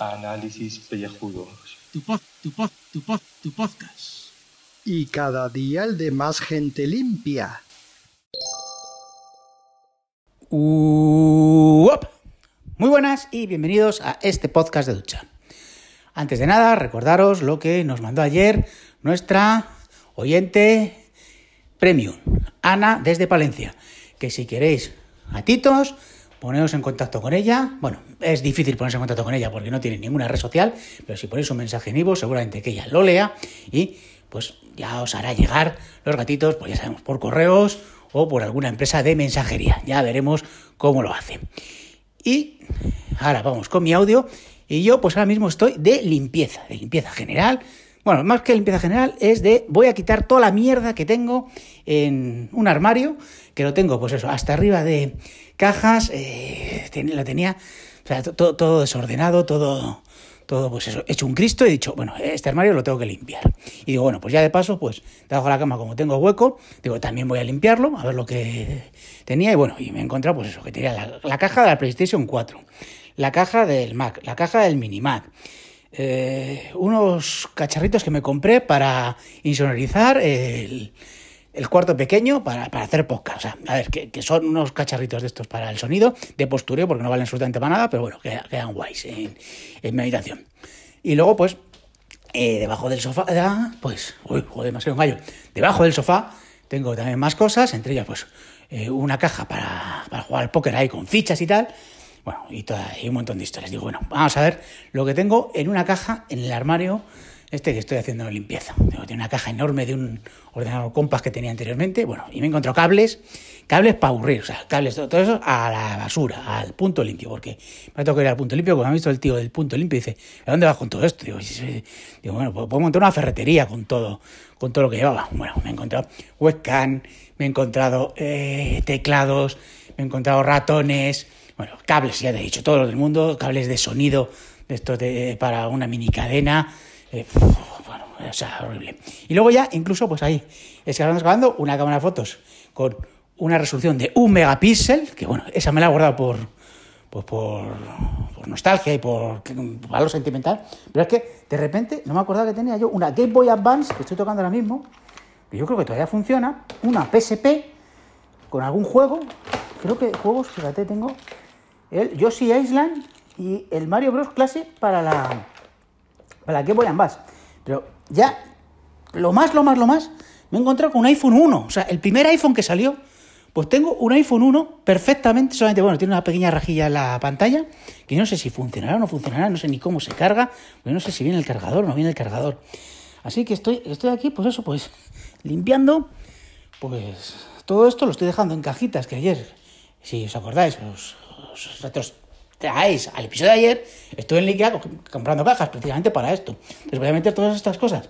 Análisis pellejudos. Tu pod, tu pod, tu pod, tu podcast. Y cada día el de más gente limpia. Uop. Muy buenas y bienvenidos a este podcast de ducha. Antes de nada, recordaros lo que nos mandó ayer nuestra oyente premium, Ana desde Palencia, que si queréis gatitos, poneos en contacto con ella. Bueno, es difícil ponerse en contacto con ella porque no tiene ninguna red social, pero si ponéis un mensaje en Ivo, seguramente que ella lo lea y pues ya os hará llegar los gatitos, pues ya sabemos, por correos o por alguna empresa de mensajería. Ya veremos cómo lo hace. Y ahora vamos con mi audio. Y yo pues ahora mismo estoy de limpieza, de limpieza general. Bueno, más que limpieza general es de voy a quitar toda la mierda que tengo en un armario, que lo tengo pues eso, hasta arriba de cajas, eh, lo tenía o sea, todo, desordenado, todo, todo pues eso, hecho un Cristo y he dicho, bueno, este armario lo tengo que limpiar. Y digo, bueno, pues ya de paso, pues debajo de la cama, como tengo hueco, digo, también voy a limpiarlo, a ver lo que tenía. Y bueno, y me he encontrado, pues eso, que tenía la, la caja de la PlayStation 4, la caja del Mac, la caja del Mini Mac. Eh, unos cacharritos que me compré para insonorizar el, el cuarto pequeño para, para, hacer podcast. O sea, a ver, que, que, son unos cacharritos de estos para el sonido, de postureo, porque no valen absolutamente para nada, pero bueno, quedan, quedan guays en, en, mi habitación. Y luego, pues, eh, debajo del sofá, pues, uy, joder, que un gallo. Debajo del sofá tengo también más cosas, entre ellas, pues, eh, una caja para, para jugar al póker ahí con fichas y tal. Bueno, y, toda, y un montón de historias. Digo, bueno, vamos a ver lo que tengo en una caja en el armario este que estoy haciendo limpieza. Tengo una caja enorme de un ordenador compas que tenía anteriormente. Bueno, y me encontrado cables, cables para aburrir, o sea, cables, todo, eso a la basura, al punto limpio, porque me ha tocado ir al punto limpio, cuando ha visto el tío del punto limpio, dice, ¿a dónde vas con todo esto? Digo, digo bueno, pues puedo montar una ferretería con todo, con todo lo que llevaba. Bueno, me he encontrado webcam, me he encontrado eh, teclados, me he encontrado ratones, bueno, cables, ya te he dicho, todos los del mundo, cables de sonido, estos de, para una mini cadena, eh, bueno, o sea, horrible. Y luego ya, incluso, pues ahí, es que estamos grabando una cámara de fotos con una resolución de un megapíxel, que bueno, esa me la he guardado por, pues por, por nostalgia y por, por valor sentimental, pero es que de repente no me acordaba que tenía yo una Game Boy Advance, que estoy tocando ahora mismo, que yo creo que todavía funciona, una PSP con algún juego, creo que juegos, fíjate, tengo el Yoshi Island y el Mario Bros. Classic para la, para la Game Boy Advance. Pero ya, lo más, lo más, lo más, me he encontrado con un iPhone 1. O sea, el primer iPhone que salió, pues tengo un iPhone 1 perfectamente, solamente, bueno, tiene una pequeña rajilla en la pantalla, que no sé si funcionará o no funcionará, no sé ni cómo se carga, no sé si viene el cargador o no viene el cargador. Así que estoy, estoy aquí, pues eso, pues, limpiando, pues, todo esto lo estoy dejando en cajitas que ayer, si os acordáis, os, os retrotraéis al episodio de ayer, estuve en Ikea comprando cajas precisamente para esto. Entonces voy a meter todas estas cosas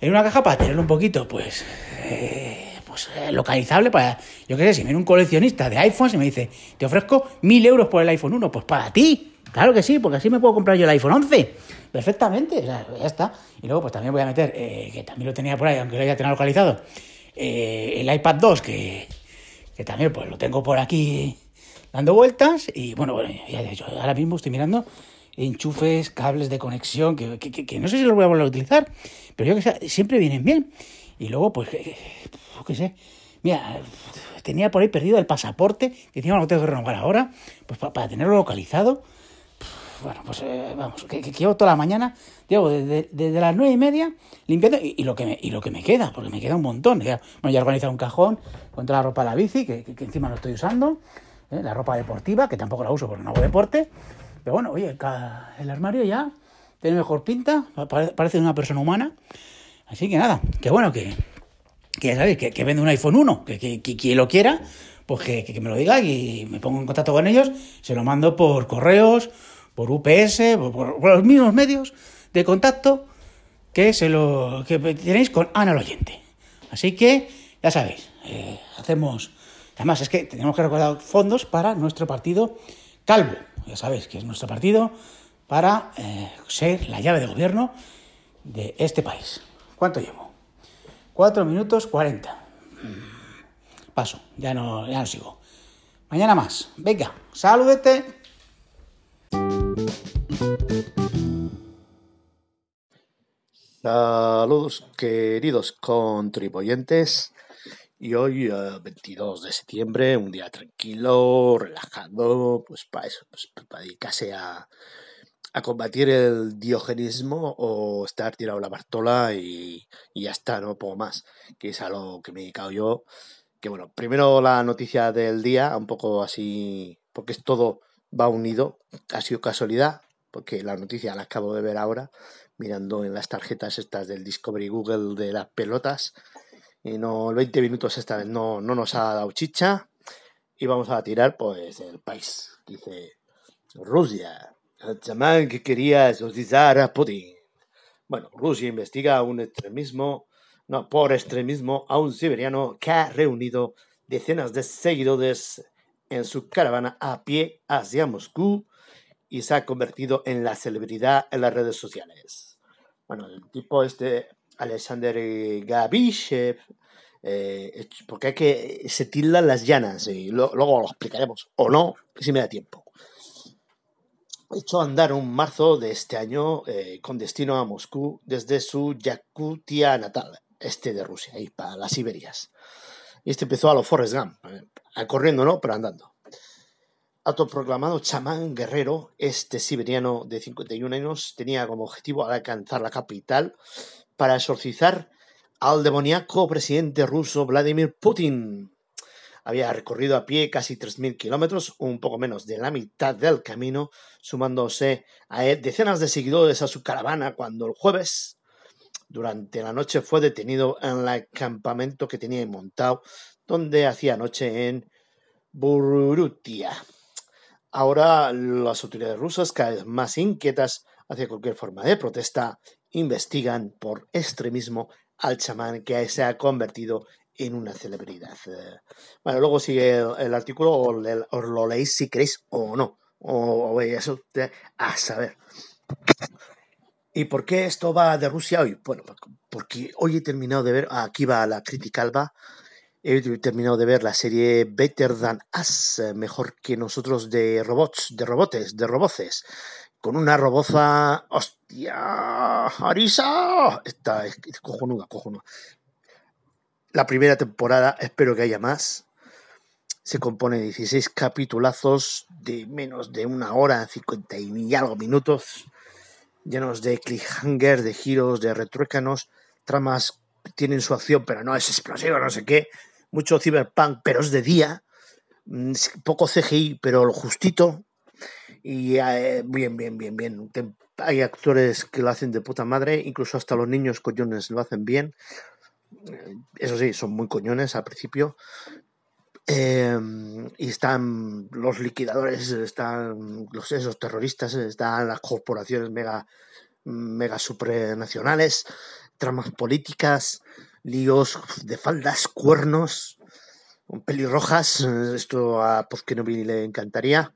en una caja para tenerlo un poquito, pues, eh, pues eh, localizable para, yo qué sé, si viene un coleccionista de iPhones y me dice, te ofrezco mil euros por el iPhone 1, pues para ti, claro que sí, porque así me puedo comprar yo el iPhone 11, perfectamente, ya está. Y luego pues también voy a meter, eh, que también lo tenía por ahí, aunque lo ya tenía localizado, eh, el iPad 2, que, que también pues lo tengo por aquí dando vueltas y bueno, bueno ahora mismo estoy mirando enchufes, cables de conexión, que, que, que, no sé si los voy a volver a utilizar, pero yo que sé, siempre vienen bien. Y luego, pues, qué sé, mira, tenía por ahí perdido el pasaporte, que encima lo tengo que renovar ahora, pues para, para tenerlo localizado. Bueno, pues eh, vamos, que, llevo toda la mañana, llevo desde, desde las nueve y media limpiando y, lo que me, y lo que me queda, porque me queda un montón. Ya, bueno, ya he un cajón con toda la ropa de la bici, que, que, encima no estoy usando, ¿eh? la ropa deportiva, que tampoco la uso porque no hago deporte. Pero bueno, oye, el armario ya tiene mejor pinta, parece una persona humana. Así que nada, que bueno, que, que ya sabéis, que, vende un iPhone 1, que, que, quien lo quiera, pues que, que, me lo diga y me pongo en contacto con ellos, se lo mando por correos, por UPS, por los mismos medios de contacto que, se lo, que tenéis con Ana el oyente. Así que, ya sabéis, eh, hacemos... Además, es que tenemos que recordar fondos para nuestro partido Calvo, ya sabéis que es nuestro partido, para eh, ser la llave de gobierno de este país. ¿Cuánto llevo? 4 minutos 40. paso, ya no, ya no sigo. Mañana más. Venga, saludete. Saludos, queridos contribuyentes. Y hoy, eh, 22 de septiembre, un día tranquilo, relajado, pues para eso, pues para dedicarse a, a combatir el diogenismo o estar tirado la bartola y, y ya está, no poco más, que es a lo que me he dedicado yo. Que bueno, primero la noticia del día, un poco así, porque es todo va unido, ha sido casualidad, porque la noticia la acabo de ver ahora, mirando en las tarjetas estas del Discovery Google de las pelotas. Y no, el 20 minutos esta vez no, no nos ha dado chicha. Y vamos a tirar, pues, el país. Dice Rusia, el chamán que quería exorcizar a Putin. Bueno, Rusia investiga un extremismo, no, por extremismo a un siberiano que ha reunido decenas de seguidores en su caravana a pie hacia Moscú y se ha convertido en la celebridad en las redes sociales. Bueno, el tipo este, Alexander Gabishev, eh, porque hay que se tildan las llanas y lo- luego lo explicaremos o no, si me da tiempo. Echó a andar un marzo de este año eh, con destino a Moscú desde su Yakutia natal, este de Rusia, ahí para las Siberias. Y este empezó a los Forrest Gump, eh, corriendo no, pero andando. Autoproclamado chamán guerrero, este siberiano de 51 años tenía como objetivo alcanzar la capital para exorcizar al demoníaco presidente ruso Vladimir Putin. Había recorrido a pie casi 3.000 kilómetros, un poco menos de la mitad del camino, sumándose a decenas de seguidores a su caravana cuando el jueves, durante la noche, fue detenido en el campamento que tenía montado, donde hacía noche en Burutia. Ahora las autoridades rusas, cada vez más inquietas hacia cualquier forma de protesta, investigan por extremismo al chamán que se ha convertido en una celebridad. Bueno, luego sigue el, artículo, o lo leéis si queréis o no. O, o eso a saber. ¿Y por qué esto va de Rusia hoy? Bueno, porque hoy he terminado de ver, aquí va la crítica alba, he terminado de ver la serie Better Than Us, mejor que nosotros de robots, de robotes, de roboces, con una roboza, hostia, Arisa, está es, es cojonuda, cojonuda. La primera temporada, espero que haya más, se compone de 16 capitulazos de menos de una hora, 50 y algo minutos, llenos de cliffhanger, de giros, de retruécanos, tramas tienen su acción, pero no es explosiva, no sé qué, mucho cyberpunk, pero es de día, mm, poco CGI, pero lo justito, y eh, bien, bien, bien, bien. Hay actores que lo hacen de puta madre, incluso hasta los niños coñones lo hacen bien. Eh, Eso sí, son muy coñones al principio. Eh, y están los liquidadores, están los esos terroristas, están las corporaciones mega, mega supranacionales, tramas políticas, líos de faldas, cuernos, pelirrojas. Esto a Pozkenovi le encantaría.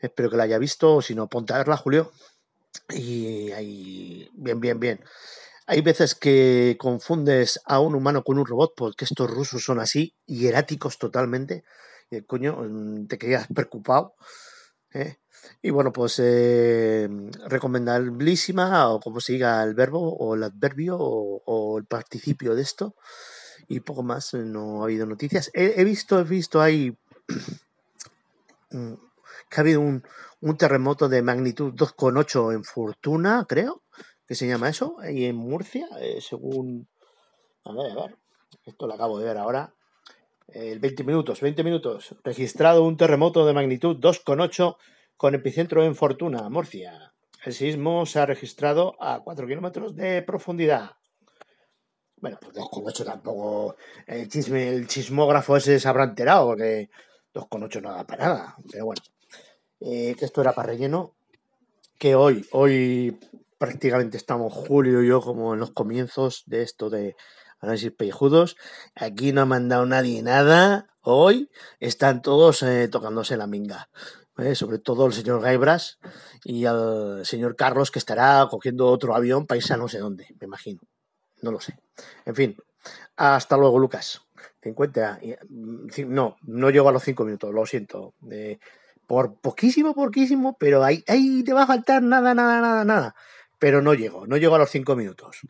Espero que la haya visto, o si no, ponte a verla, Julio. Y ahí, bien, bien, bien. Hay veces que confundes a un humano con un robot porque estos rusos son así, hieráticos totalmente. Y, coño, mm, te quedas preocupado. ¿eh? Y bueno, pues eh, o como se diga el verbo, o el adverbio, o, el participio de esto. Y poco más, no ha habido noticias. He, he visto, he visto ahí mm, que ha habido un, un terremoto de magnitud 2,8 en Fortuna, creo, que se llama eso, y en Murcia, eh, según... A ver, a ver, esto lo acabo de ver ahora. El 20 minutos, 20 minutos. Registrado un terremoto de magnitud 2,8 con epicentro en Fortuna, Murcia. El sismo se ha registrado a 4 kilómetros de profundidad. Bueno, pues 2,8 tampoco. El, chisme, el chismógrafo ese se habrá enterado, porque 2,8 no da para nada. Pero bueno, eh, que esto era para relleno. Que hoy, hoy prácticamente estamos Julio y yo como en los comienzos de esto de análisis pellejudos. Aquí no ha mandado nadie nada. Hoy están todos eh, tocándose la minga. ¿eh? Sobre todo el señor Gaibras y el señor Carlos que estará cogiendo otro avión para irse a no sé dónde, me imagino. No lo sé. En fin, hasta luego, Lucas. 50. y- mm, No, no llego a los 5 minutos, lo siento. Por poquísimo, poquísimo, pero ahí, ahí te va a faltar nada, nada, nada, nada. Pero no llego, no llego a los 5 minutos.